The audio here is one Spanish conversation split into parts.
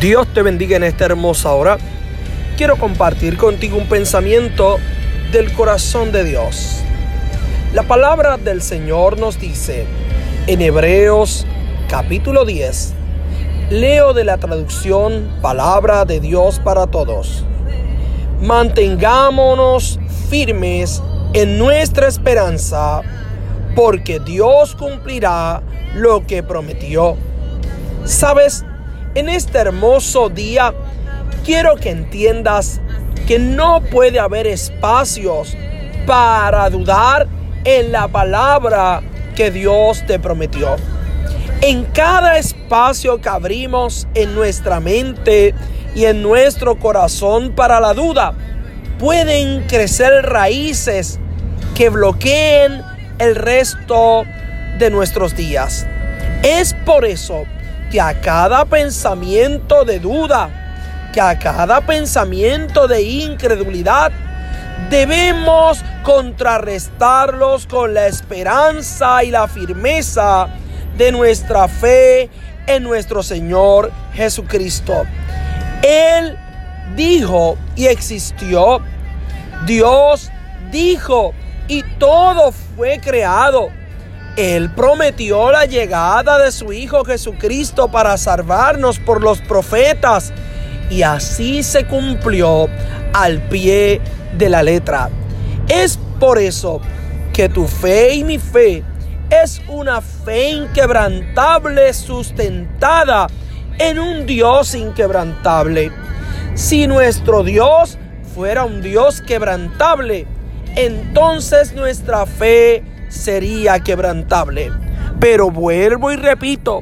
Dios te bendiga en esta hermosa hora. Quiero compartir contigo un pensamiento del corazón de Dios. La palabra del Señor nos dice en Hebreos capítulo 10, leo de la traducción Palabra de Dios para todos. Mantengámonos firmes en nuestra esperanza, porque Dios cumplirá lo que prometió. ¿Sabes? En este hermoso día quiero que entiendas que no puede haber espacios para dudar en la palabra que Dios te prometió. En cada espacio que abrimos en nuestra mente y en nuestro corazón para la duda, pueden crecer raíces que bloqueen el resto de nuestros días. Es por eso que a cada pensamiento de duda, que a cada pensamiento de incredulidad, debemos contrarrestarlos con la esperanza y la firmeza de nuestra fe en nuestro Señor Jesucristo. Él dijo y existió. Dios dijo y todo fue creado. Él prometió la llegada de su Hijo Jesucristo para salvarnos por los profetas. Y así se cumplió al pie de la letra. Es por eso que tu fe y mi fe es una fe inquebrantable sustentada en un Dios inquebrantable. Si nuestro Dios fuera un Dios quebrantable, entonces nuestra fe sería quebrantable. Pero vuelvo y repito,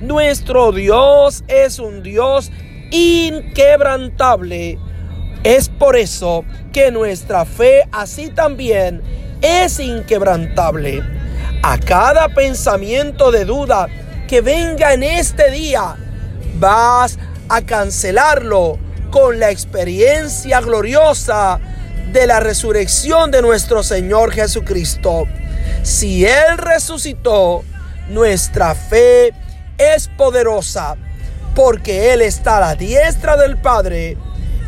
nuestro Dios es un Dios inquebrantable. Es por eso que nuestra fe así también es inquebrantable. A cada pensamiento de duda que venga en este día, vas a cancelarlo con la experiencia gloriosa de la resurrección de nuestro Señor Jesucristo. Si Él resucitó, nuestra fe es poderosa, porque Él está a la diestra del Padre,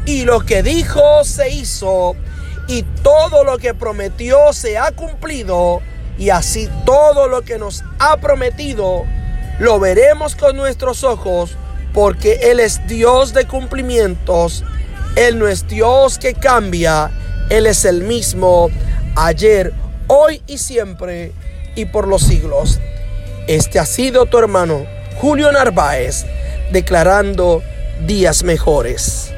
y lo que dijo se hizo, y todo lo que prometió se ha cumplido, y así todo lo que nos ha prometido lo veremos con nuestros ojos, porque Él es Dios de cumplimientos, Él no es Dios que cambia, Él es el mismo ayer, hoy y siempre y por los siglos. Este ha sido tu hermano Julio Narváez declarando días mejores.